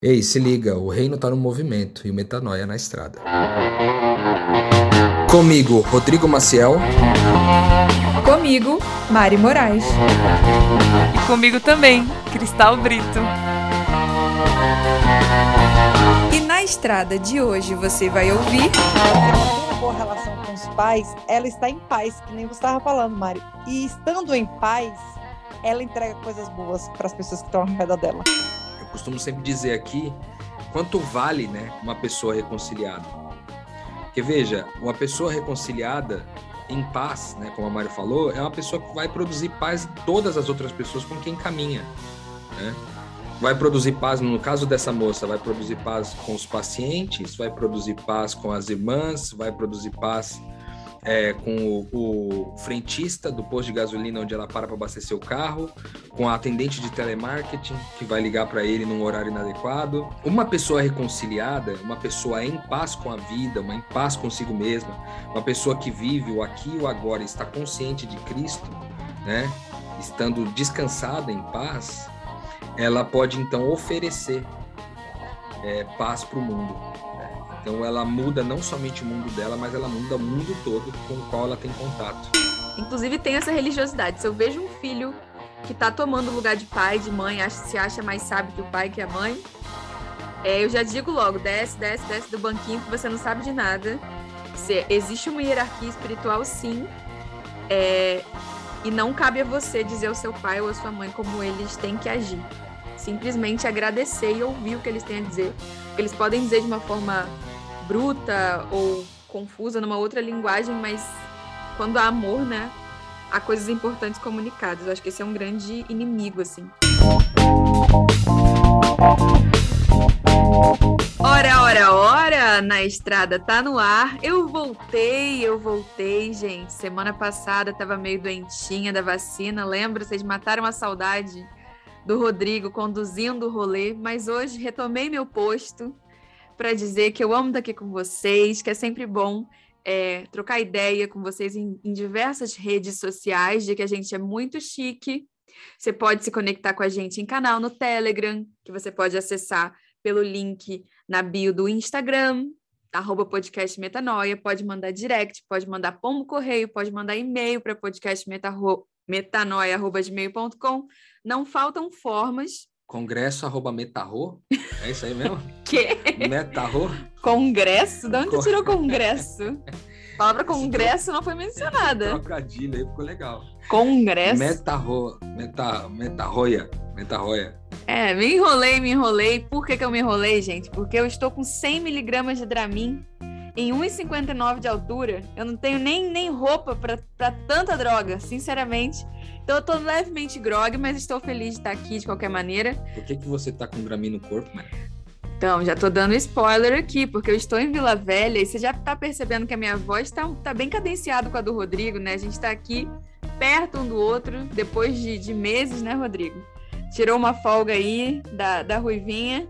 Ei, se liga, o reino tá no movimento e o metanoia na estrada. Comigo, Rodrigo Maciel. Comigo, Mari Moraes. E comigo também, Cristal Brito. E na estrada de hoje você vai ouvir. Ela tem uma boa relação com os pais, ela está em paz, que nem você estava falando, Mari. E estando em paz, ela entrega coisas boas para as pessoas que estão ao redor dela costumo sempre dizer aqui quanto vale né, uma pessoa reconciliada. Porque veja, uma pessoa reconciliada em paz, né, como a Mário falou, é uma pessoa que vai produzir paz em todas as outras pessoas com quem caminha. Né? Vai produzir paz, no caso dessa moça, vai produzir paz com os pacientes, vai produzir paz com as irmãs, vai produzir paz é, com o, o, frentista do posto de gasolina onde ela para para abastecer o carro, com a atendente de telemarketing que vai ligar para ele num horário inadequado. Uma pessoa reconciliada, uma pessoa em paz com a vida, uma em paz consigo mesma, uma pessoa que vive o aqui e o agora, está consciente de Cristo, né? Estando descansada em paz, ela pode então oferecer é, paz para o mundo. Então ela muda não somente o mundo dela, mas ela muda o mundo todo com o qual ela tem contato. Inclusive tem essa religiosidade. Se eu vejo um filho que está tomando o lugar de pai, de mãe, acha, se acha mais sábio que o pai, que a mãe, é, eu já digo logo, desce, desce, desce do banquinho que você não sabe de nada. Existe uma hierarquia espiritual, sim, é, e não cabe a você dizer ao seu pai ou à sua mãe como eles têm que agir. Simplesmente agradecer e ouvir o que eles têm a dizer. Eles podem dizer de uma forma bruta ou confusa numa outra linguagem, mas quando há amor, né, há coisas importantes comunicadas. Eu acho que esse é um grande inimigo, assim. Ora, ora, ora, na estrada tá no ar. Eu voltei, eu voltei, gente. Semana passada tava meio doentinha da vacina, lembra? Vocês mataram a saudade do Rodrigo conduzindo o rolê, mas hoje retomei meu posto para dizer que eu amo estar aqui com vocês, que é sempre bom é, trocar ideia com vocês em, em diversas redes sociais, de que a gente é muito chique. Você pode se conectar com a gente em canal no Telegram, que você pode acessar pelo link na bio do Instagram, arroba podcast metanoia, pode mandar direct, pode mandar pombo correio, pode mandar e-mail para podcastmetanoia.gmail.com. Não faltam formas Congresso arroba metarro? É isso aí mesmo? que? Metarro? Congresso? De onde você tirou congresso? A palavra congresso não foi mencionada. Trocadilho aí, ficou legal. Congresso? Metarro, meta, metarroia, metarroia. É, me enrolei, me enrolei. Por que, que eu me enrolei, gente? Porque eu estou com 100 miligramas de Dramin em 1,59 de altura. Eu não tenho nem, nem roupa para tanta droga, sinceramente. Então eu tô levemente grog, mas estou feliz de estar aqui de qualquer maneira. Por que, que você tá com Dramin no corpo, né? Então, já tô dando spoiler aqui, porque eu estou em Vila Velha e você já tá percebendo que a minha voz tá, tá bem cadenciada com a do Rodrigo, né? A gente tá aqui perto um do outro, depois de, de meses, né, Rodrigo? Tirou uma folga aí da, da Ruivinha.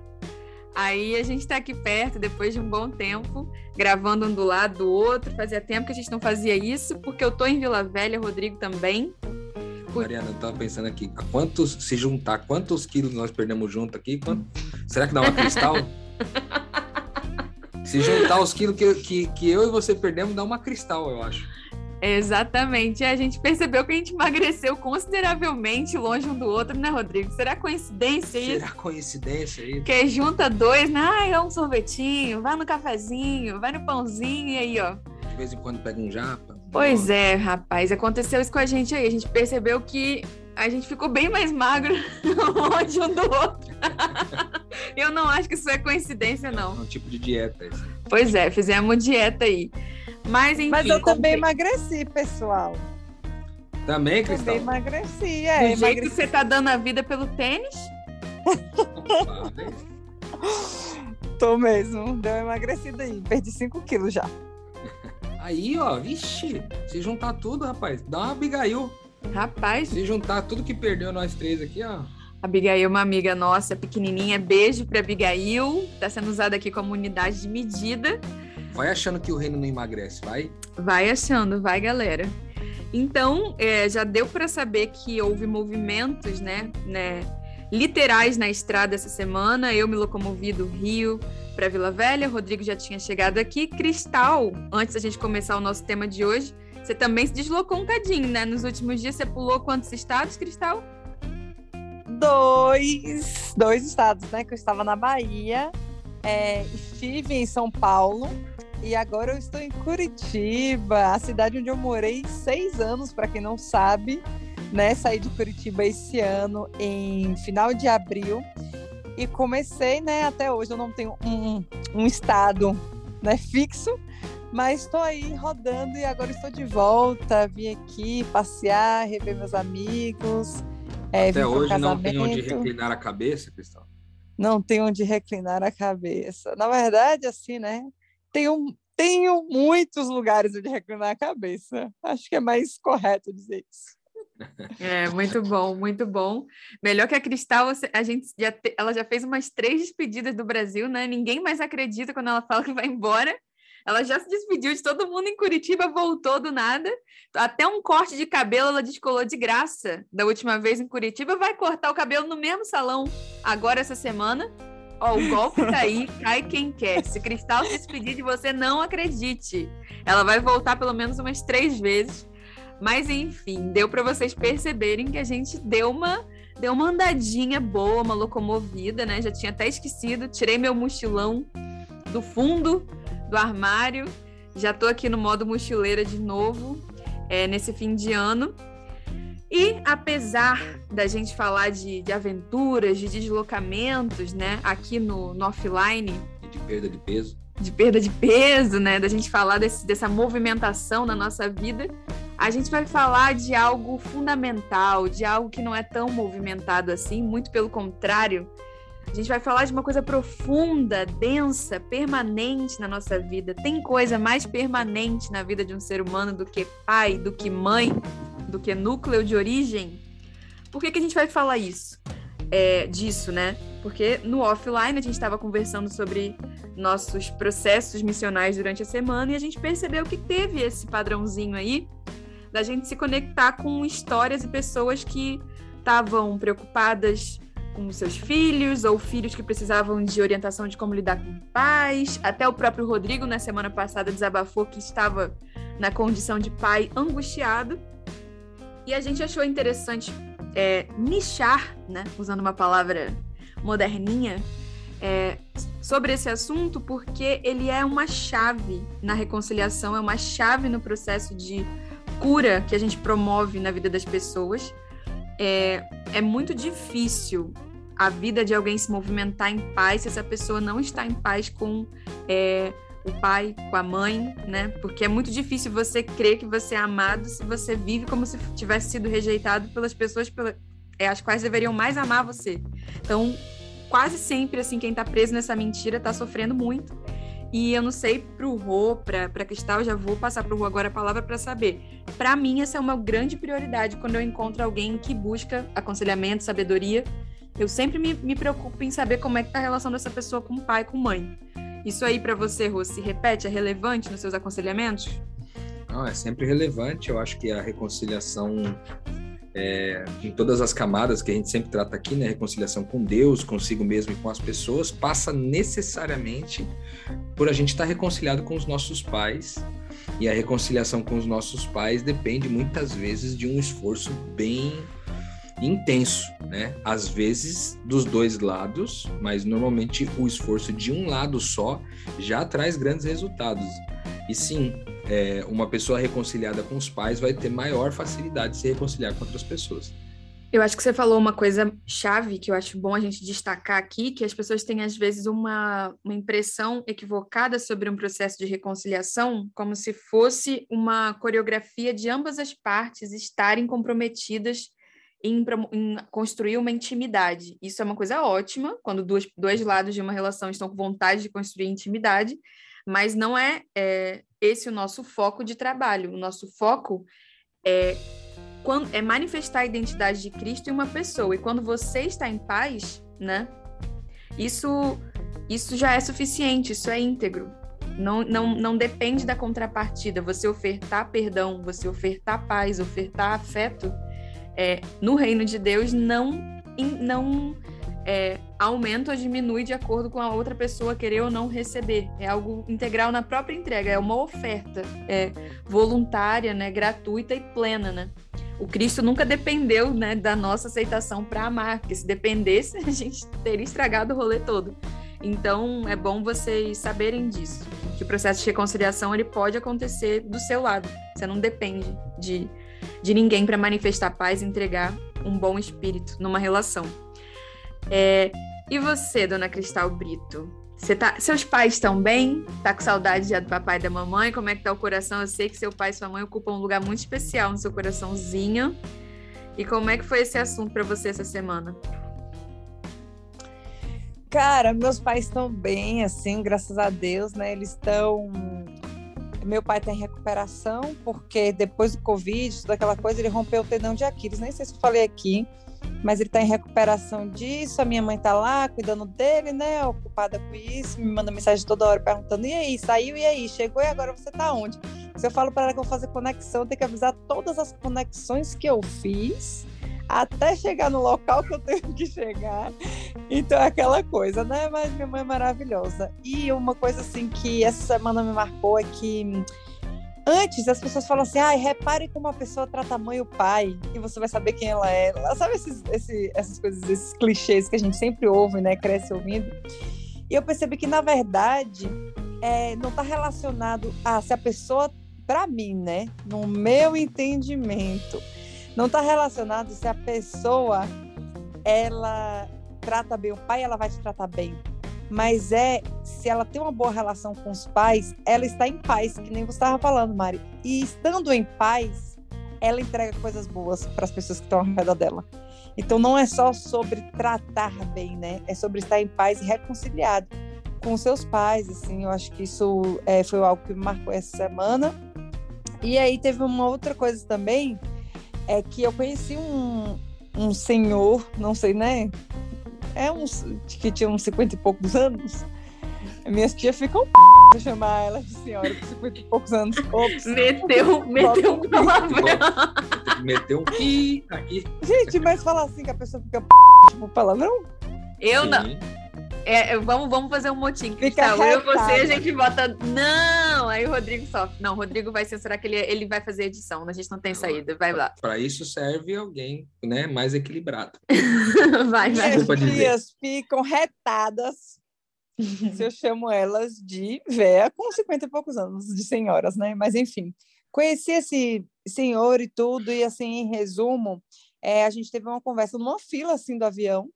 Aí a gente tá aqui perto, depois de um bom tempo, gravando um do lado do outro. Fazia tempo que a gente não fazia isso, porque eu tô em Vila Velha, Rodrigo também. Mariana, eu tava pensando aqui, quantos, se juntar, quantos quilos nós perdemos junto aqui? Quanto, será que dá uma cristal? se juntar os quilos que, que, que eu e você perdemos, dá uma cristal, eu acho. Exatamente. A gente percebeu que a gente emagreceu consideravelmente longe um do outro, né, Rodrigo? Será coincidência isso? Será coincidência isso? Que junta dois, né? Ah, é um sorvetinho, vai no cafezinho, vai no pãozinho e aí, ó. De vez em quando pega um japa. Pois é, rapaz, aconteceu isso com a gente aí. A gente percebeu que a gente ficou bem mais magro longe um do outro. eu não acho que isso é coincidência, não. É um tipo de dieta. Isso. Pois é, fizemos dieta aí. Mas enfim. Mas eu também emagreci, pessoal. Também, Cristal? Também emagreci, é. Do emagreci. jeito que você tá dando a vida pelo tênis? Tô mesmo. Deu uma emagrecida aí. Perdi 5 quilos já. Aí, ó, vixe, se juntar tudo, rapaz, dá uma Abigail. Rapaz. Se juntar tudo que perdeu nós três aqui, ó. Abigail, uma amiga nossa, pequenininha. Beijo pra Abigail. Tá sendo usada aqui como unidade de medida. Vai achando que o reino não emagrece, vai? Vai achando, vai, galera. Então, é, já deu para saber que houve movimentos, né, né literais na estrada essa semana. Eu me locomovi do Rio para Vila Velha, Rodrigo já tinha chegado aqui. Cristal, antes da gente começar o nosso tema de hoje, você também se deslocou um cadinho, né? Nos últimos dias você pulou quantos estados, Cristal? Dois, dois estados, né? Que eu estava na Bahia, é, estive em São Paulo e agora eu estou em Curitiba, a cidade onde eu morei seis anos, para quem não sabe, né? Saí de Curitiba esse ano em final de abril e comecei, né? Até hoje eu não tenho um, um estado né, fixo, mas estou aí rodando e agora estou de volta. Vim aqui passear, rever meus amigos. É, Até hoje não tem onde reclinar a cabeça, Cristal? Não tem onde reclinar a cabeça. Na verdade, assim, né? Tenho, tenho muitos lugares onde reclinar a cabeça. Acho que é mais correto dizer isso. É, muito bom, muito bom. Melhor que a Cristal, a gente já te, ela já fez umas três despedidas do Brasil, né? Ninguém mais acredita quando ela fala que vai embora. Ela já se despediu de todo mundo em Curitiba, voltou do nada. Até um corte de cabelo ela descolou de graça da última vez em Curitiba. Vai cortar o cabelo no mesmo salão agora essa semana. Ó, o golpe tá aí, cai quem quer. Se Cristal se despedir de você, não acredite. Ela vai voltar pelo menos umas três vezes. Mas enfim, deu para vocês perceberem que a gente deu uma deu uma andadinha boa, uma locomovida, né? Já tinha até esquecido, tirei meu mochilão do fundo do armário. Já tô aqui no modo mochileira de novo, é, nesse fim de ano. E apesar da gente falar de, de aventuras, de deslocamentos, né, aqui no, no offline. E de perda de peso. De perda de peso, né, da gente falar desse, dessa movimentação na nossa vida, a gente vai falar de algo fundamental, de algo que não é tão movimentado assim, muito pelo contrário. A gente vai falar de uma coisa profunda, densa, permanente na nossa vida. Tem coisa mais permanente na vida de um ser humano do que pai, do que mãe, do que núcleo de origem? Por que, que a gente vai falar isso? É, disso, né? Porque no offline a gente estava conversando sobre nossos processos missionais durante a semana e a gente percebeu que teve esse padrãozinho aí da gente se conectar com histórias e pessoas que estavam preocupadas com seus filhos ou filhos que precisavam de orientação de como lidar com pais. Até o próprio Rodrigo, na semana passada, desabafou que estava na condição de pai angustiado. E a gente achou interessante é, nichar, né, usando uma palavra moderninha, é, sobre esse assunto, porque ele é uma chave na reconciliação, é uma chave no processo de cura que a gente promove na vida das pessoas. É, é muito difícil a vida de alguém se movimentar em paz se essa pessoa não está em paz com é, o pai, com a mãe, né? Porque é muito difícil você crer que você é amado se você vive como se tivesse sido rejeitado pelas pessoas pela, é, as quais deveriam mais amar você. Então, quase sempre, assim, quem está preso nessa mentira está sofrendo muito. E eu não sei pro Rô, pra, pra Cristal, já vou passar pro Rô agora a palavra para saber. Para mim, essa é uma grande prioridade quando eu encontro alguém que busca aconselhamento, sabedoria. Eu sempre me, me preocupo em saber como é que tá a relação dessa pessoa com o pai, com mãe. Isso aí para você, Rô, se repete, é relevante nos seus aconselhamentos? Não, é sempre relevante. Eu acho que a reconciliação é, em todas as camadas que a gente sempre trata aqui, né? Reconciliação com Deus, consigo mesmo e com as pessoas, passa necessariamente por a gente estar reconciliado com os nossos pais. E a reconciliação com os nossos pais depende muitas vezes de um esforço bem intenso, né? Às vezes dos dois lados, mas normalmente o esforço de um lado só já traz grandes resultados. E sim, é, uma pessoa reconciliada com os pais vai ter maior facilidade de se reconciliar com outras pessoas. Eu acho que você falou uma coisa chave que eu acho bom a gente destacar aqui, que as pessoas têm às vezes uma, uma impressão equivocada sobre um processo de reconciliação, como se fosse uma coreografia de ambas as partes estarem comprometidas em, em construir uma intimidade. Isso é uma coisa ótima, quando dois, dois lados de uma relação estão com vontade de construir intimidade, mas não é, é esse o nosso foco de trabalho. O nosso foco é, quando, é manifestar a identidade de Cristo em uma pessoa. E quando você está em paz, né? Isso, isso já é suficiente, isso é íntegro. Não, não, não depende da contrapartida. Você ofertar perdão, você ofertar paz, ofertar afeto, é, no reino de Deus não não é, aumenta ou diminui de acordo com a outra pessoa querer ou não receber. É algo integral na própria entrega, é uma oferta é, voluntária, né, gratuita e plena, né? O Cristo nunca dependeu né, da nossa aceitação para amar, porque se dependesse, a gente teria estragado o rolê todo. Então, é bom vocês saberem disso, que o processo de reconciliação ele pode acontecer do seu lado. Você não depende de, de ninguém para manifestar paz e entregar um bom espírito numa relação. É, e você, dona Cristal Brito? Tá, seus pais estão bem? Tá com saudade já do papai e da mamãe? Como é que tá o coração? Eu sei que seu pai e sua mãe ocupam um lugar muito especial no seu coraçãozinho. E como é que foi esse assunto para você essa semana? Cara, meus pais estão bem, assim, graças a Deus, né? Eles estão. Meu pai está em recuperação, porque depois do Covid, toda aquela coisa, ele rompeu o tendão de Aquiles. Nem sei se eu falei aqui mas ele está em recuperação disso. A minha mãe está lá cuidando dele, né? Ocupada com isso, me manda mensagem toda hora perguntando: e aí, saiu? E aí, chegou? E agora você está onde? Se eu falo para ela que eu vou fazer conexão, eu tenho que avisar todas as conexões que eu fiz até chegar no local que eu tenho que chegar. Então é aquela coisa, né? Mas minha mãe é maravilhosa. E uma coisa assim que essa semana me marcou é que Antes, as pessoas falam assim, ah, repare como a pessoa trata a mãe e o pai, e você vai saber quem ela é. Sabe esses, esse, essas coisas, esses clichês que a gente sempre ouve, né, cresce ouvindo. E eu percebi que, na verdade, é, não está relacionado a se a pessoa, para mim, né, no meu entendimento, não está relacionado se a pessoa, ela trata bem o pai, ela vai te tratar bem mas é se ela tem uma boa relação com os pais, ela está em paz, que nem você estava falando, Mari. E estando em paz, ela entrega coisas boas para as pessoas que estão ao redor dela. Então não é só sobre tratar bem, né? É sobre estar em paz e reconciliado com seus pais, assim. Eu acho que isso é, foi algo que me marcou essa semana. E aí teve uma outra coisa também, é que eu conheci um, um senhor, não sei, né? é uns que tinha uns 50 e poucos anos. Minhas tias ficam pra chamar ela de senhora com 50 e poucos anos. Ops, meteu, meteu um palavrão. Meteu um pi aqui. Gente, mas falar assim que a pessoa fica tipo palavrão? Eu Sim. não. É, vamos, vamos fazer um motim. Eu e você, a gente bota. Não! Aí o Rodrigo sofre. Não, o Rodrigo vai censurar que ele, ele vai fazer edição. A gente não tem saída. Vai lá. Para isso serve alguém né, mais equilibrado. vai, vai. Minhas tias ficam retadas se eu chamo elas de véia com 50 e poucos anos, de senhoras, né? Mas enfim, conheci esse senhor e tudo, e assim, em resumo, é, a gente teve uma conversa numa fila assim do avião,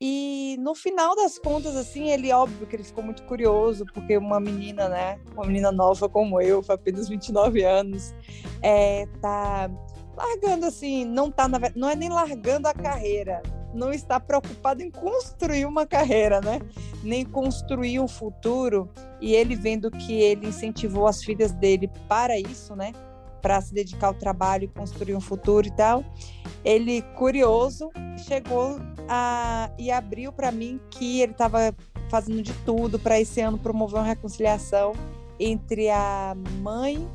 e no final das contas, assim, ele, óbvio que ele ficou muito curioso, porque uma menina, né, uma menina nova como eu, com apenas 29 anos, é, tá largando, assim, não tá, na, não é nem largando a carreira, não está preocupado em construir uma carreira, né, nem construir um futuro, e ele vendo que ele incentivou as filhas dele para isso, né, para se dedicar ao trabalho e construir um futuro e tal. Ele, curioso, chegou a, e abriu para mim que ele estava fazendo de tudo para esse ano promover uma reconciliação entre a mãe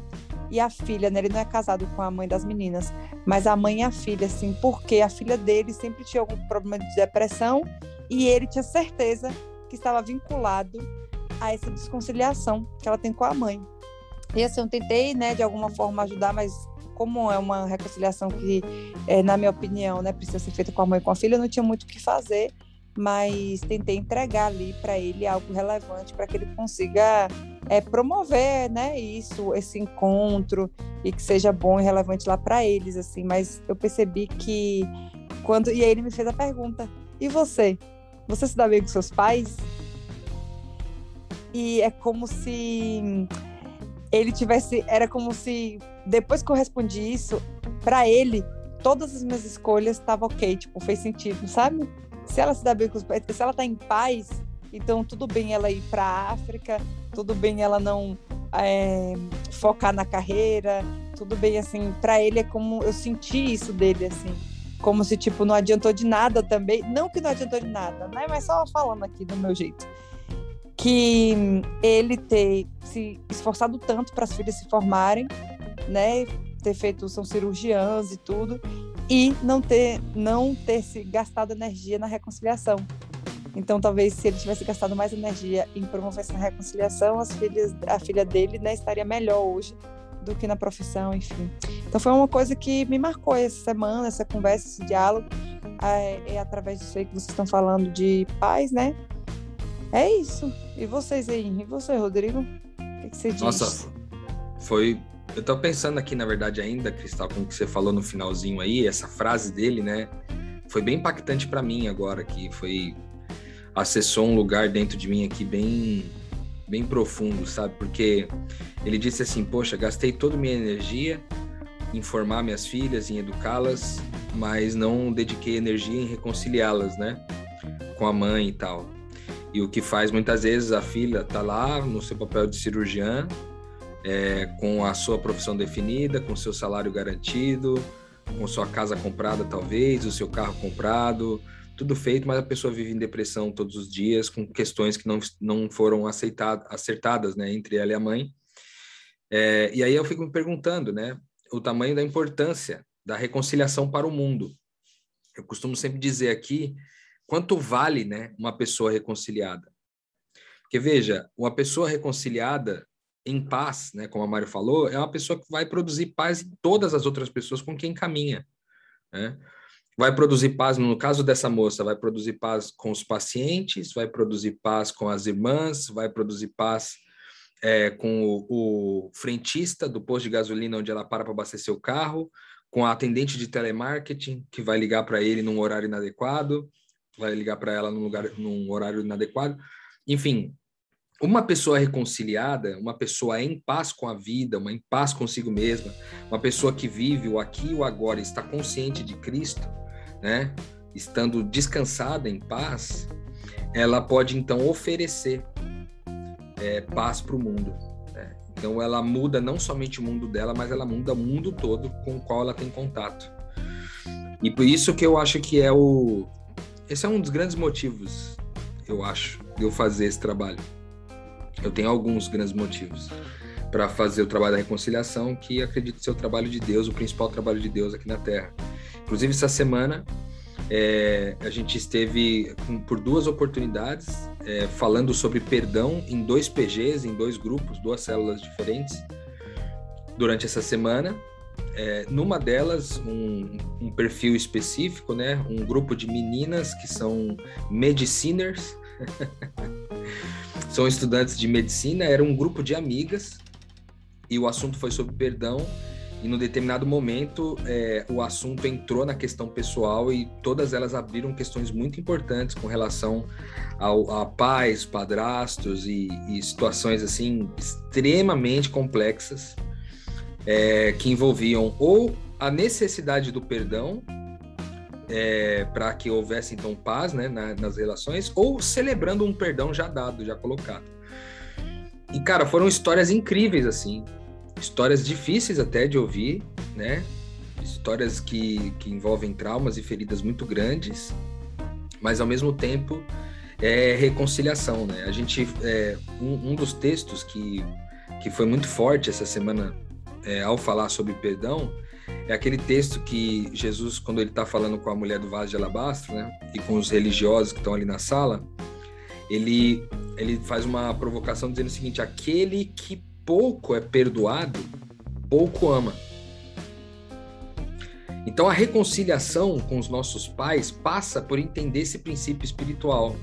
e a filha, né? Ele não é casado com a mãe das meninas, mas a mãe e a filha, assim, porque a filha dele sempre tinha algum problema de depressão e ele tinha certeza que estava vinculado a essa desconciliação que ela tem com a mãe. E assim, eu tentei, né, de alguma forma ajudar, mas como é uma reconciliação que, é, na minha opinião, né, precisa ser feita com a mãe e com a filha, eu não tinha muito o que fazer, mas tentei entregar ali para ele algo relevante para que ele consiga é, promover, né, isso, esse encontro e que seja bom e relevante lá para eles, assim. Mas eu percebi que quando e aí ele me fez a pergunta: e você? Você se dá bem com seus pais? E é como se ele tivesse. Era como se, depois que eu respondi isso, para ele, todas as minhas escolhas estavam ok, tipo, fez sentido, sabe? Se ela se dá bem com os pais, se ela tá em paz, então tudo bem ela ir para África, tudo bem ela não é, focar na carreira, tudo bem assim. Para ele é como eu senti isso dele assim, como se tipo não adiantou de nada também, não que não adiantou de nada, né? Mas só falando aqui do meu jeito que ele ter se esforçado tanto para as filhas se formarem, né, ter feito são cirurgiãs e tudo, e não ter não ter se gastado energia na reconciliação. Então, talvez se ele tivesse gastado mais energia em promover essa reconciliação, as filhas, a filha dele né, estaria melhor hoje do que na profissão, enfim. Então, foi uma coisa que me marcou essa semana, essa conversa, esse diálogo, é, é através disso aí que vocês estão falando de paz, né? É isso. E vocês aí? E você, Rodrigo? O que, que você diz? Nossa, foi. Eu tô pensando aqui, na verdade, ainda, Cristal, com o que você falou no finalzinho aí, essa frase dele, né? Foi bem impactante para mim agora, que foi acessou um lugar dentro de mim aqui bem bem profundo, sabe? Porque ele disse assim: "Poxa, gastei toda minha energia em formar minhas filhas, em educá-las, mas não dediquei energia em reconciliá-las, né? Com a mãe e tal. E o que faz muitas vezes a filha tá lá no seu papel de cirurgiã, é, com a sua profissão definida, com seu salário garantido, com sua casa comprada talvez, o seu carro comprado, tudo feito, mas a pessoa vive em depressão todos os dias, com questões que não, não foram aceitadas, acertadas, né, entre ela e a mãe. É, e aí eu fico me perguntando, né, o tamanho da importância da reconciliação para o mundo. Eu costumo sempre dizer aqui quanto vale, né, uma pessoa reconciliada. Porque veja, uma pessoa reconciliada em paz, né, como a Mário falou, é uma pessoa que vai produzir paz em todas as outras pessoas com quem caminha, né? vai produzir paz, no caso dessa moça, vai produzir paz com os pacientes, vai produzir paz com as irmãs, vai produzir paz é, com o, o, frentista do posto de gasolina onde ela para para abastecer o carro, com a atendente de telemarketing que vai ligar para ele num horário inadequado, vai ligar para ela num, lugar, num horário inadequado. Enfim, uma pessoa reconciliada, uma pessoa em paz com a vida, uma em paz consigo mesma, uma pessoa que vive o aqui e o agora, está consciente de Cristo, né? Estando descansada em paz, ela pode então oferecer é, paz para o mundo. Né? Então ela muda não somente o mundo dela, mas ela muda o mundo todo com o qual ela tem contato. E por isso que eu acho que é o. Esse é um dos grandes motivos, eu acho, de eu fazer esse trabalho. Eu tenho alguns grandes motivos para fazer o trabalho da reconciliação, que acredito ser o trabalho de Deus, o principal trabalho de Deus aqui na Terra. Inclusive, essa semana é, a gente esteve por duas oportunidades é, falando sobre perdão em dois PGs, em dois grupos, duas células diferentes, durante essa semana. É, numa delas, um, um, perfil específico, né? um grupo de meninas que são mediciners, são estudantes de medicina, era um grupo de amigas, e o assunto foi sobre perdão e no determinado momento é, o assunto entrou na questão pessoal e todas elas abriram questões muito importantes com relação ao, a pais, padrastos e, e situações assim extremamente complexas é, que envolviam ou a necessidade do perdão é, para que houvesse então paz né, na, nas relações ou celebrando um perdão já dado, já colocado. E cara, foram histórias incríveis assim histórias difíceis até de ouvir, né? Histórias que, que envolvem traumas e feridas muito grandes, mas ao mesmo tempo é reconciliação, né? A gente é, um, um dos textos que que foi muito forte essa semana é, ao falar sobre perdão é aquele texto que Jesus, quando ele está falando com a mulher do vaso de alabastro, né, e com os religiosos que estão ali na sala, ele ele faz uma provocação dizendo o seguinte: aquele que pouco é perdoado, pouco ama. Então a reconciliação com os nossos pais passa por entender esse princípio espiritual.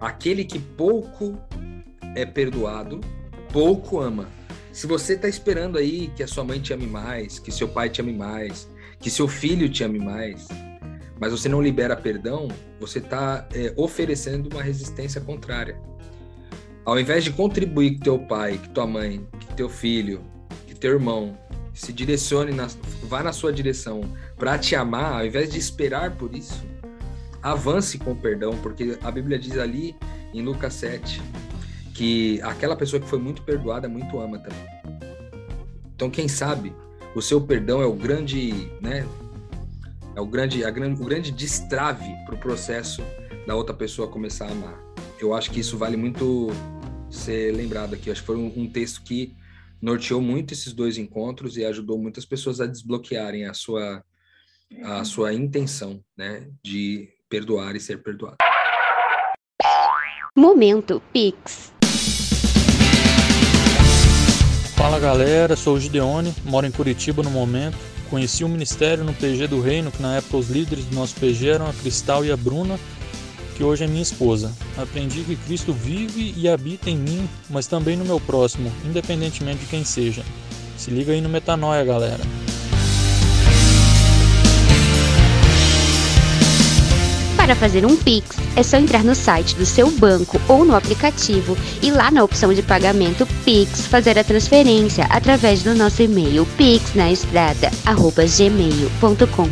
Aquele que pouco é perdoado, pouco ama. Se você está esperando aí que a sua mãe te ame mais, que seu pai te ame mais, que seu filho te ame mais, mas você não libera perdão, você está é, oferecendo uma resistência contrária. Ao invés de contribuir que teu pai, que tua mãe, que teu filho, que teu irmão se direcione, na, vá na sua direção para te amar, ao invés de esperar por isso, avance com o perdão, porque a Bíblia diz ali em Lucas 7 que aquela pessoa que foi muito perdoada muito ama também. Então, quem sabe o seu perdão é o grande, né? É o grande, a grande, o grande destrave para o processo da outra pessoa começar a amar. Eu acho que isso vale muito ser lembrado aqui. Acho que foi um, um texto que norteou muito esses dois encontros e ajudou muitas pessoas a desbloquearem a sua a sua intenção, né, de perdoar e ser perdoado. Momento Pix. Fala galera, sou o Gideone, moro em Curitiba no momento. Conheci o ministério no PG do Reino, que na época os líderes do nosso PG eram a Cristal e a Bruna, que hoje é minha esposa. Aprendi que Cristo vive e habita em mim, mas também no meu próximo, independentemente de quem seja. Se liga aí no Metanoia, galera. Para fazer um Pix, é só entrar no site do seu banco ou no aplicativo e lá na opção de pagamento Pix fazer a transferência através do nosso e-mail pixnaestrada@gmail.com.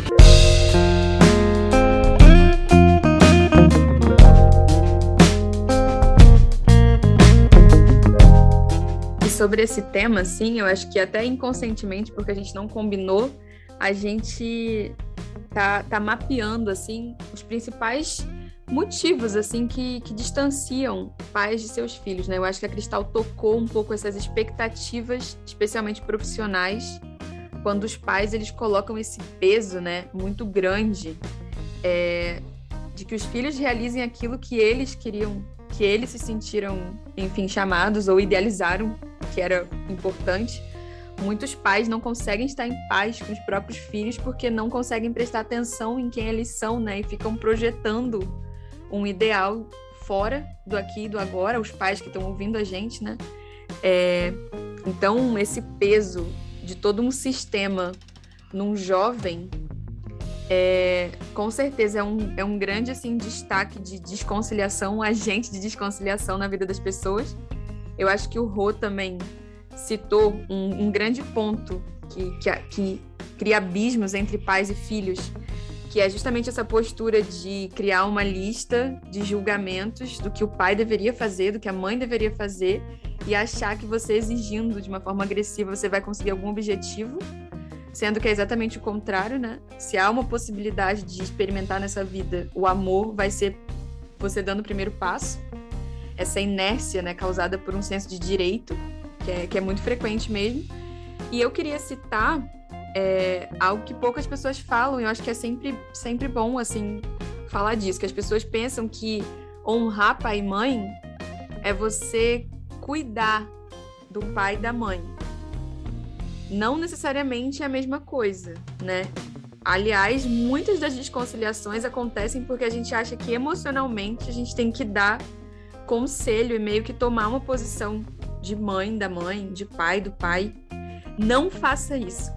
E sobre esse tema, assim, eu acho que até inconscientemente, porque a gente não combinou, a gente tá, tá mapeando assim os principais motivos assim que, que distanciam pais de seus filhos, né? Eu acho que a Cristal tocou um pouco essas expectativas, especialmente profissionais, quando os pais eles colocam esse peso, né, muito grande, é, de que os filhos realizem aquilo que eles queriam, que eles se sentiram, enfim, chamados ou idealizaram que era importante muitos pais não conseguem estar em paz com os próprios filhos porque não conseguem prestar atenção em quem eles são, né? E ficam projetando um ideal fora do aqui e do agora, os pais que estão ouvindo a gente, né? É, então, esse peso de todo um sistema num jovem, é, com certeza é um, é um grande assim, destaque de desconciliação, um agente de desconciliação na vida das pessoas. Eu acho que o Rô também citou um, um grande ponto que, que, que cria abismos entre pais e filhos, que é justamente essa postura de criar uma lista de julgamentos do que o pai deveria fazer, do que a mãe deveria fazer, e achar que você exigindo de uma forma agressiva você vai conseguir algum objetivo, sendo que é exatamente o contrário, né? Se há uma possibilidade de experimentar nessa vida o amor, vai ser você dando o primeiro passo. Essa inércia, né, causada por um senso de direito que é, que é muito frequente mesmo. E eu queria citar é, algo que poucas pessoas falam, e eu acho que é sempre, sempre bom, assim, falar disso, que as pessoas pensam que honrar pai e mãe é você cuidar do pai e da mãe. Não necessariamente é a mesma coisa, né? Aliás, muitas das desconciliações acontecem porque a gente acha que emocionalmente a gente tem que dar conselho e meio que tomar uma posição de mãe da mãe, de pai do pai. Não faça isso.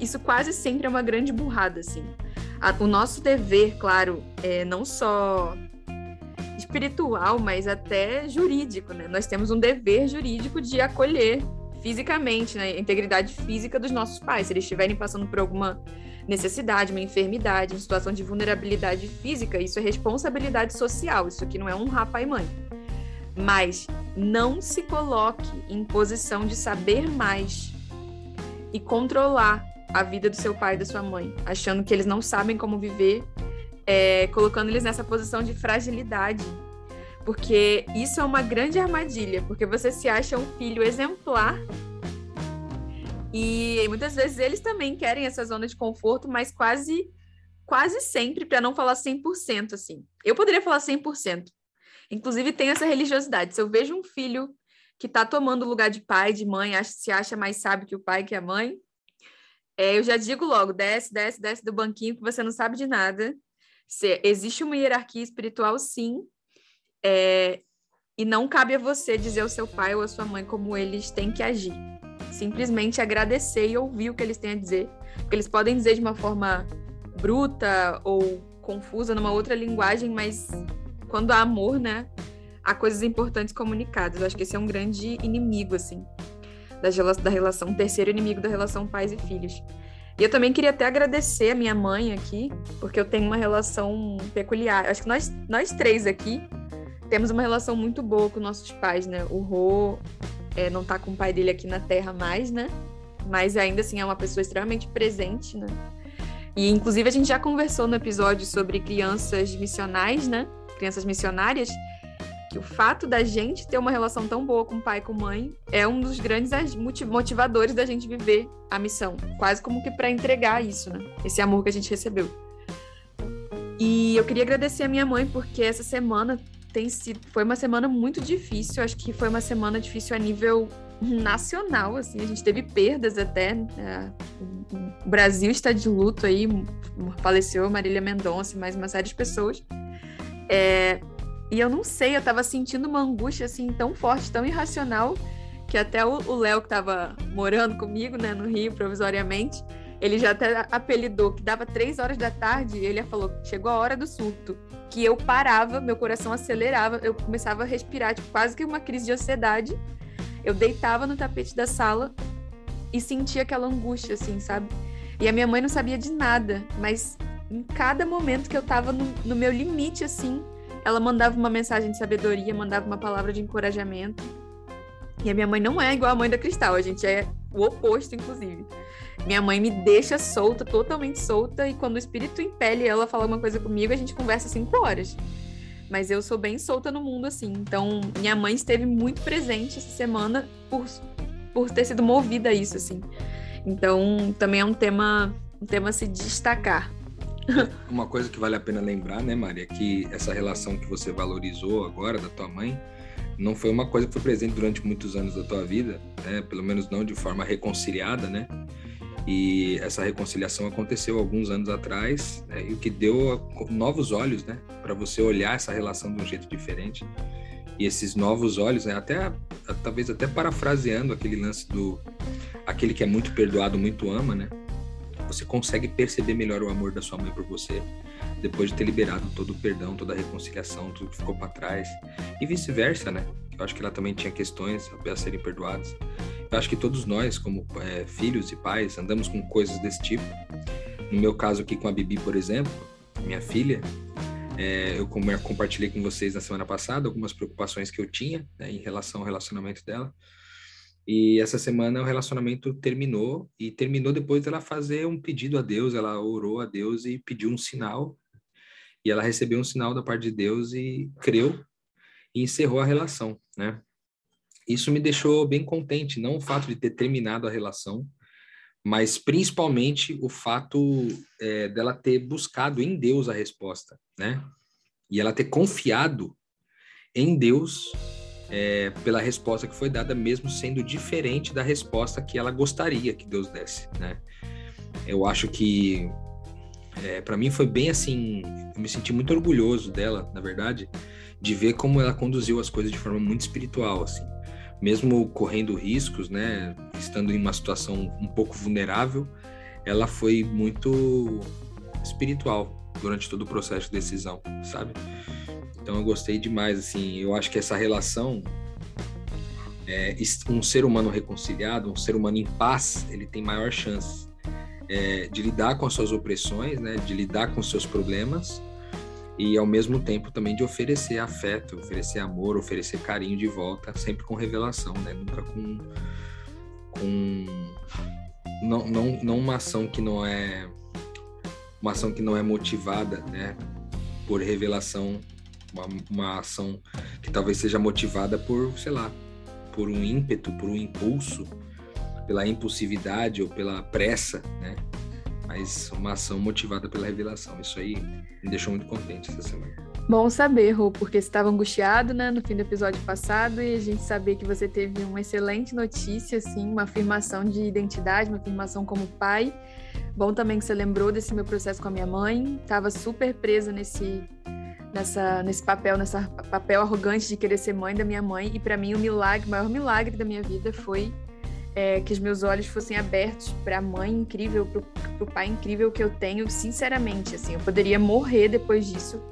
Isso quase sempre é uma grande burrada, assim. o nosso dever, claro, é não só espiritual, mas até jurídico, né? Nós temos um dever jurídico de acolher fisicamente, né? A integridade física dos nossos pais. Se eles estiverem passando por alguma necessidade, uma enfermidade, em situação de vulnerabilidade física, isso é responsabilidade social. Isso aqui não é um pai e mãe. Mas não se coloque em posição de saber mais e controlar a vida do seu pai e da sua mãe, achando que eles não sabem como viver, é, colocando eles nessa posição de fragilidade. Porque isso é uma grande armadilha, porque você se acha um filho exemplar e muitas vezes eles também querem essa zona de conforto, mas quase quase sempre, para não falar 100%, assim. Eu poderia falar 100%, Inclusive, tem essa religiosidade. Se eu vejo um filho que está tomando o lugar de pai, de mãe, acha, se acha mais sábio que o pai, que a mãe, é, eu já digo logo: desce, desce, desce do banquinho, que você não sabe de nada. Se, existe uma hierarquia espiritual, sim, é, e não cabe a você dizer ao seu pai ou à sua mãe como eles têm que agir. Simplesmente agradecer e ouvir o que eles têm a dizer. Porque eles podem dizer de uma forma bruta ou confusa, numa outra linguagem, mas quando há amor, né, há coisas importantes comunicadas. Eu acho que esse é um grande inimigo, assim, da, da relação, um terceiro inimigo da relação pais e filhos. E eu também queria até agradecer a minha mãe aqui, porque eu tenho uma relação peculiar. Acho que nós, nós três aqui temos uma relação muito boa com nossos pais, né? O Rô é, não tá com o pai dele aqui na Terra mais, né? Mas ainda assim é uma pessoa extremamente presente, né? E inclusive a gente já conversou no episódio sobre crianças missionais, né? Crianças missionárias, que o fato da gente ter uma relação tão boa com pai e com mãe é um dos grandes motivadores da gente viver a missão, quase como que para entregar isso, né? Esse amor que a gente recebeu. E eu queria agradecer a minha mãe porque essa semana tem sido foi uma semana muito difícil, acho que foi uma semana difícil a nível nacional, assim, a gente teve perdas até. Né? O Brasil está de luto aí, faleceu Marília Mendonça e mais uma série de pessoas. É, e eu não sei, eu tava sentindo uma angústia assim tão forte, tão irracional, que até o Léo, que tava morando comigo, né, no Rio, provisoriamente, ele já até apelidou que dava três horas da tarde, ele falou chegou a hora do surto. Que eu parava, meu coração acelerava, eu começava a respirar, tipo, quase que uma crise de ansiedade. Eu deitava no tapete da sala e sentia aquela angústia, assim, sabe? E a minha mãe não sabia de nada, mas em cada momento que eu tava no, no meu limite, assim, ela mandava uma mensagem de sabedoria, mandava uma palavra de encorajamento. E a minha mãe não é igual a mãe da Cristal, a gente é o oposto, inclusive. Minha mãe me deixa solta, totalmente solta, e quando o espírito impele ela a falar uma coisa comigo, a gente conversa cinco horas. Mas eu sou bem solta no mundo, assim. Então, minha mãe esteve muito presente essa semana por, por ter sido movida a isso, assim. Então, também é um tema, um tema a se destacar. Uma coisa que vale a pena lembrar, né, Maria, que essa relação que você valorizou agora da tua mãe não foi uma coisa que foi presente durante muitos anos da tua vida, né? Pelo menos não de forma reconciliada, né? E essa reconciliação aconteceu alguns anos atrás, né? e o que deu novos olhos, né, para você olhar essa relação de um jeito diferente. E esses novos olhos, né, até talvez até parafraseando aquele lance do aquele que é muito perdoado, muito ama, né? Você consegue perceber melhor o amor da sua mãe por você depois de ter liberado todo o perdão, toda a reconciliação, tudo que ficou para trás. E vice-versa, né? Eu acho que ela também tinha questões a serem perdoadas. Eu acho que todos nós, como é, filhos e pais, andamos com coisas desse tipo. No meu caso aqui com a Bibi, por exemplo, minha filha, é, eu compartilhei com vocês na semana passada algumas preocupações que eu tinha né, em relação ao relacionamento dela. E essa semana o relacionamento terminou e terminou depois dela fazer um pedido a Deus, ela orou a Deus e pediu um sinal. E ela recebeu um sinal da parte de Deus e creu e encerrou a relação, né? Isso me deixou bem contente, não o fato de ter terminado a relação, mas principalmente o fato é, dela ter buscado em Deus a resposta, né? E ela ter confiado em Deus é, pela resposta que foi dada, mesmo sendo diferente da resposta que ela gostaria que Deus desse, né? Eu acho que é, para mim foi bem assim, eu me senti muito orgulhoso dela, na verdade, de ver como ela conduziu as coisas de forma muito espiritual, assim mesmo correndo riscos, né, estando em uma situação um pouco vulnerável, ela foi muito espiritual durante todo o processo de decisão, sabe? Então eu gostei demais, assim, eu acho que essa relação é, um ser humano reconciliado, um ser humano em paz, ele tem maior chance é, de lidar com as suas opressões, né, de lidar com os seus problemas e ao mesmo tempo também de oferecer afeto, oferecer amor, oferecer carinho de volta, sempre com revelação, né? Nunca com com não, não, não uma ação que não é uma ação que não é motivada, né, por revelação, uma, uma ação que talvez seja motivada por, sei lá, por um ímpeto, por um impulso, pela impulsividade ou pela pressa, né? mas uma ação motivada pela revelação. Isso aí me deixou muito contente essa semana. Bom saber, Rô, porque você estava angustiado, né, no fim do episódio passado, e a gente saber que você teve uma excelente notícia, assim, uma afirmação de identidade, uma afirmação como pai. Bom também que você lembrou desse meu processo com a minha mãe. Tava super presa nesse nessa nesse papel, nessa papel arrogante de querer ser mãe da minha mãe, e para mim o milagre, o maior milagre da minha vida foi é, que os meus olhos fossem abertos para a mãe incrível, para o pai incrível que eu tenho, sinceramente, assim, eu poderia morrer depois disso.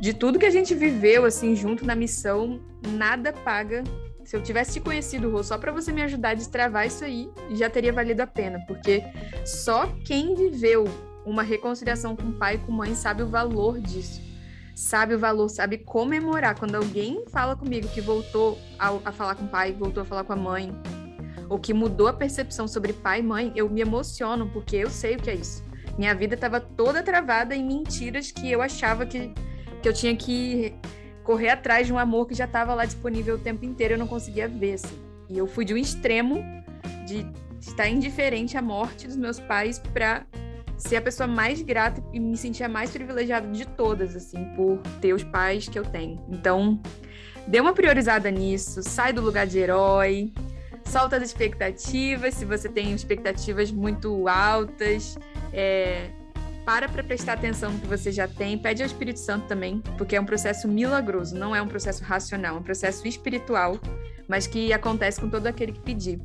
De tudo que a gente viveu, assim, junto na missão, nada paga. Se eu tivesse te conhecido, Rô, só para você me ajudar a destravar isso aí, já teria valido a pena, porque só quem viveu uma reconciliação com pai e com mãe sabe o valor disso. Sabe o valor, sabe comemorar. Quando alguém fala comigo que voltou a, a falar com o pai, voltou a falar com a mãe, o que mudou a percepção sobre pai e mãe, eu me emociono, porque eu sei o que é isso. Minha vida estava toda travada em mentiras que eu achava que, que eu tinha que correr atrás de um amor que já estava lá disponível o tempo inteiro, eu não conseguia ver, assim. E eu fui de um extremo de estar indiferente à morte dos meus pais para ser a pessoa mais grata e me sentir a mais privilegiada de todas, assim, por ter os pais que eu tenho. Então, dê uma priorizada nisso, sai do lugar de herói, solta as expectativas, se você tem expectativas muito altas, é, para para prestar atenção no que você já tem, pede ao Espírito Santo também, porque é um processo milagroso, não é um processo racional, é um processo espiritual, mas que acontece com todo aquele que pedir.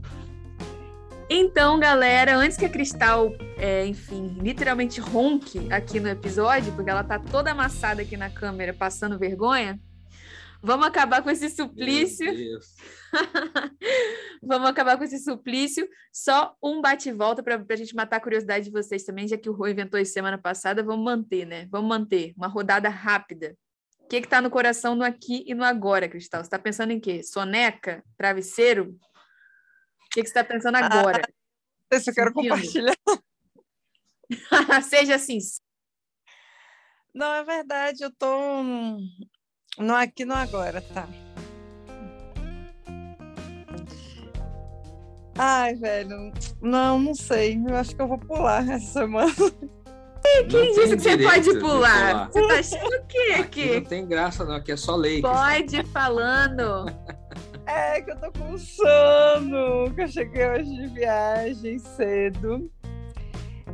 Então, galera, antes que a Cristal, é, enfim, literalmente ronque aqui no episódio, porque ela tá toda amassada aqui na câmera, passando vergonha, vamos acabar com esse suplício. vamos acabar com esse suplício. Só um bate-volta para a gente matar a curiosidade de vocês também, já que o Rô inventou isso semana passada, vamos manter, né? Vamos manter uma rodada rápida. O que está no coração no aqui e no agora, Cristal? Você está pensando em quê? Soneca? Travesseiro? O que, que você está pensando ah, agora? Ah, eu quero compartilhar. Seja assim. Não, é verdade, eu tô no aqui no agora, tá? Ai, velho, não, não sei. Eu acho que eu vou pular essa semana. Quem disse que você pode pular? Você tá achando o quê aqui? aqui? Não tem graça, não, aqui é só lei. Pode falando. É que eu tô com sono, que eu cheguei hoje de viagem cedo.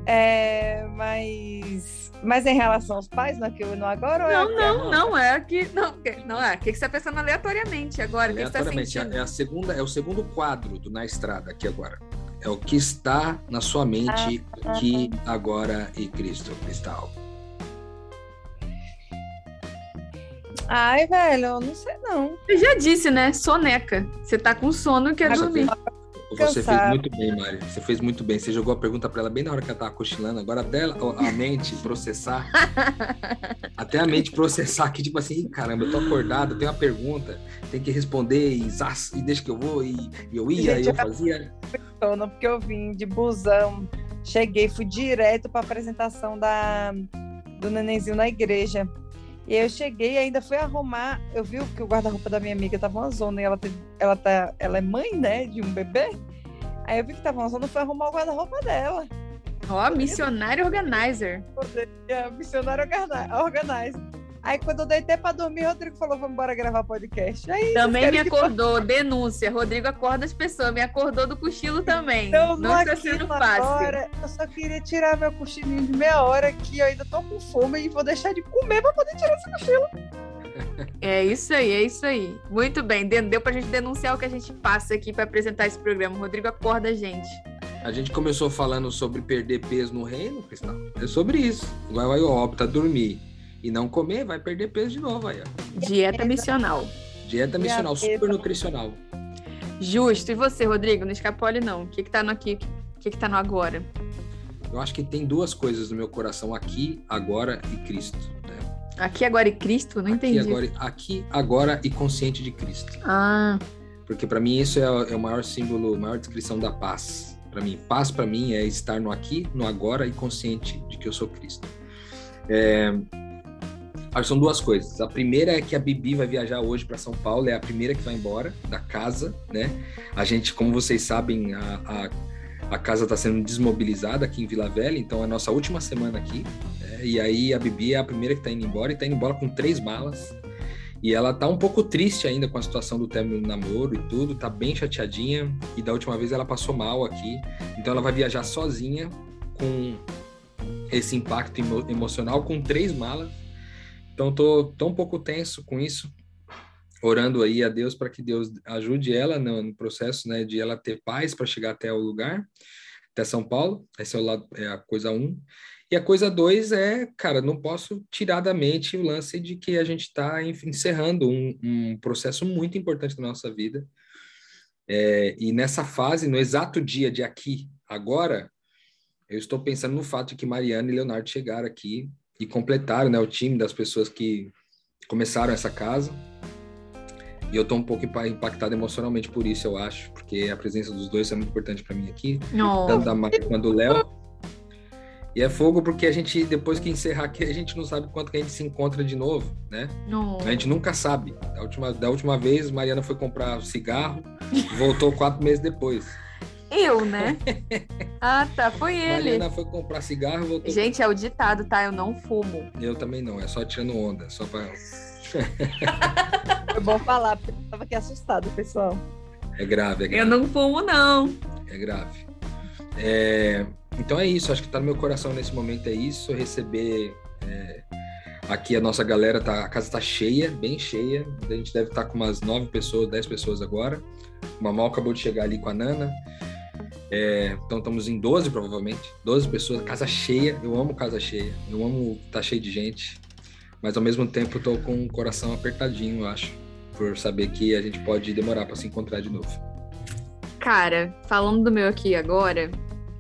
É, mas, mas em relação aos pais, no aqui no agora? Não, é não, não, é aqui. Não, não é. O que você está pensando aleatoriamente agora? Aleatoriamente, que você tá é, a segunda, é o segundo quadro do Na Estrada aqui agora. É o que está na sua mente ah, aqui, ah, agora e Cristo, Cristal. Ai, velho, eu não sei não. Eu já disse, né? Soneca. Você tá com sono e quer dormir. Você fez muito bem, Mari. Você fez muito bem. Você jogou a pergunta para ela bem na hora que ela tava cochilando. Agora até a mente processar. até a mente processar que, tipo assim, caramba, eu tô acordado, tenho uma pergunta, tem que responder e, e deixa que eu vou. E, e eu ia, Gente, e eu fazia. Não, porque eu vim de busão, cheguei, fui direto para apresentação da, do nenenzinho na igreja. E aí eu cheguei e ainda fui arrumar. Eu vi que o guarda-roupa da minha amiga tava uma zona e ela, teve, ela, tá, ela é mãe, né, de um bebê. Aí eu vi que tava uma zona e fui arrumar o guarda-roupa dela. Ó, oh, missionário organizer. Missionário organizer. Aí quando eu deitei pra dormir, o Rodrigo falou: vamos embora gravar podcast. Aí, também me acordou, que... denúncia. Rodrigo acorda as pessoas, me acordou do cochilo também. Então, não está sendo fácil. Só queria tirar meu cochilinho de meia hora que eu ainda tô com fome e vou deixar de comer pra poder tirar esse cochilo. É isso aí, é isso aí. Muito bem, deu pra gente denunciar o que a gente passa aqui para apresentar esse programa. O Rodrigo acorda a gente. A gente começou falando sobre perder peso no reino, Cristal. É sobre isso. Vai, vai, opta dormir e não comer, vai perder peso de novo aí. Ó. Dieta missional. Dieta missional, super nutricional. Justo. E você, Rodrigo? Não escapole, não. O que, que tá no aqui? O que, que tá no agora? Eu acho que tem duas coisas no meu coração: aqui, agora e Cristo. Né? Aqui, agora e Cristo? Não aqui, entendi. Agora, aqui, agora e consciente de Cristo. Ah. Porque para mim isso é, é o maior símbolo, a maior descrição da paz. Para mim, paz para mim é estar no aqui, no agora e consciente de que eu sou Cristo. É, são duas coisas. A primeira é que a Bibi vai viajar hoje para São Paulo, é a primeira que vai embora da casa, né? A gente, como vocês sabem, a, a, a casa está sendo desmobilizada aqui em Vila Velha, então é a nossa última semana aqui. Né? E aí a Bibi é a primeira que está indo embora e está indo embora com três malas. E ela tá um pouco triste ainda com a situação do término do namoro e tudo, tá bem chateadinha. E da última vez ela passou mal aqui. Então ela vai viajar sozinha com esse impacto emo emocional com três malas então, tô tão um pouco tenso com isso, orando aí a Deus para que Deus ajude ela no, processo, né, de ela ter paz para chegar até o lugar, até São Paulo. Essa é, o lado, é a coisa um. E a coisa dois é, cara, não posso tirar da mente o lance de que a gente está encerrando um, um, processo muito importante da nossa vida. É, e nessa fase, no exato dia de aqui, agora, eu estou pensando no fato de que Mariana e Leonardo chegaram aqui e completaram né, o time das pessoas que começaram essa casa. E eu estou um pouco impactado emocionalmente por isso, eu acho, porque a presença dos dois é muito importante para mim aqui, oh. tanto da Mari quanto do Léo. E é fogo porque a gente, depois que encerrar aqui, a gente não sabe quanto que a gente se encontra de novo, né? Não. A gente nunca sabe. Da última, da última vez, Mariana foi comprar cigarro, voltou quatro meses depois. Eu, né? ah, tá. Foi ele. Mariana foi comprar cigarro voltou. Gente, é o ditado, tá? Eu não fumo. Eu também não, é só tirando onda, só pra. Foi bom falar, porque eu tava aqui assustado, pessoal. É grave, é grave. Eu não fumo, não. É grave. É, Então é isso, acho que tá no meu coração nesse momento, é isso, receber. é, Aqui a nossa galera, tá, a casa tá cheia, bem cheia. A gente deve estar com umas nove pessoas, dez pessoas agora. O Mamal acabou de chegar ali com a Nana. É, então estamos em 12 provavelmente. 12 pessoas, casa cheia. Eu amo casa cheia. Eu amo tá cheio de gente. Mas ao mesmo tempo tô com o coração apertadinho, eu acho. Por saber que a gente pode demorar para se encontrar de novo. Cara, falando do meu aqui agora,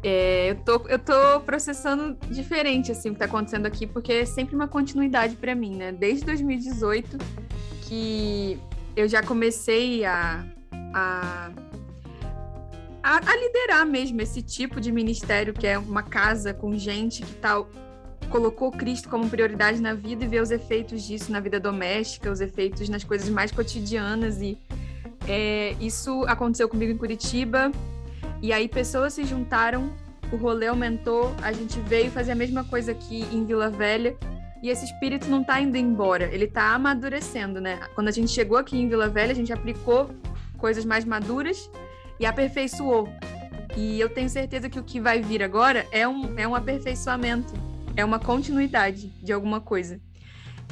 é, eu, tô, eu tô processando diferente assim, o que tá acontecendo aqui, porque é sempre uma continuidade para mim, né? Desde 2018 que eu já comecei a, a, a, a liderar mesmo esse tipo de ministério, que é uma casa com gente que tá, colocou Cristo como prioridade na vida e vê os efeitos disso na vida doméstica, os efeitos nas coisas mais cotidianas e é, isso aconteceu comigo em Curitiba. E aí pessoas se juntaram, o rolê aumentou, a gente veio fazer a mesma coisa aqui em Vila Velha. E esse espírito não tá indo embora, ele tá amadurecendo, né? Quando a gente chegou aqui em Vila Velha, a gente aplicou coisas mais maduras e aperfeiçoou. E eu tenho certeza que o que vai vir agora é um, é um aperfeiçoamento, é uma continuidade de alguma coisa.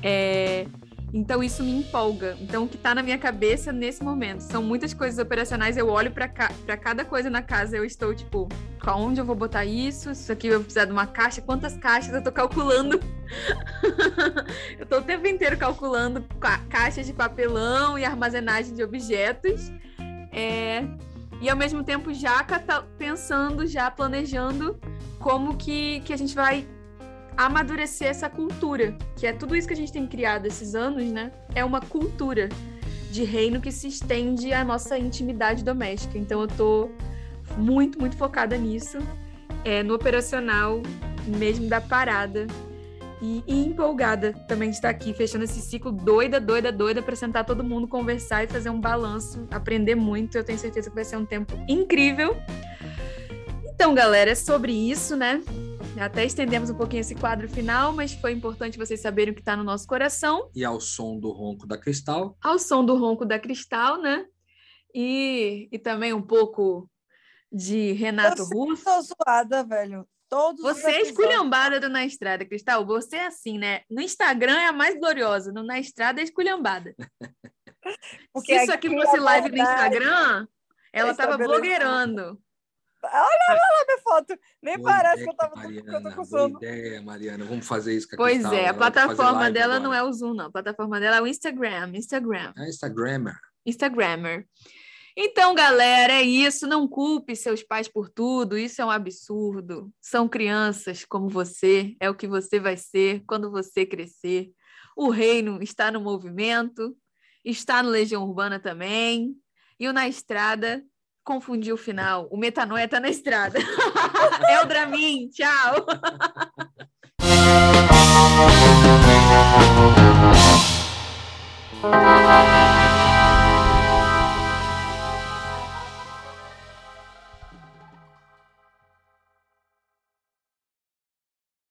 É, então isso me empolga. Então o que está na minha cabeça nesse momento são muitas coisas operacionais. Eu olho para ca cada coisa na casa, eu estou tipo, onde eu vou botar isso? Isso aqui eu vou precisar de uma caixa. Quantas caixas eu estou calculando? eu estou o tempo inteiro calculando ca caixas de papelão e armazenagem de objetos. É... E ao mesmo tempo já pensando, já planejando como que, que a gente vai amadurecer essa cultura, que é tudo isso que a gente tem criado esses anos, né? É uma cultura de reino que se estende à nossa intimidade doméstica. Então eu tô muito, muito focada nisso, é, no operacional mesmo da parada. E, e empolgada também de estar aqui, fechando esse ciclo doida, doida, doida, para sentar todo mundo, conversar e fazer um balanço, aprender muito. Eu tenho certeza que vai ser um tempo incrível. Então, galera, é sobre isso, né? Até estendemos um pouquinho esse quadro final, mas foi importante vocês saberem o que está no nosso coração. E ao som do ronco da Cristal. Ao som do ronco da Cristal, né? E, e também um pouco de Renato eu Russo. Tô zoada, velho. Todos Você é esculhambada do Na Estrada, Cristal. Você é assim, né? No Instagram é a mais gloriosa, no Na Estrada é esculhambada. Porque Se isso aqui fosse live no Instagram, ela estava blogueirando. Olha, olha lá minha foto. Nem Boa parece ideia, que eu tava Mariana, que eu tô com boa sono. ideia, Mariana. Vamos fazer isso com a Pois Cristal, é, a plataforma dela agora. não é o Zoom, não. A plataforma dela é o Instagram. Instagram. É Instagrammer. Instagrammer. Então, galera, é isso. Não culpe seus pais por tudo. Isso é um absurdo. São crianças como você. É o que você vai ser quando você crescer. O reino está no movimento, está no Legião Urbana também. E o Na Estrada confundiu o final. O Metanoia está na estrada. é o Dramin. Tchau.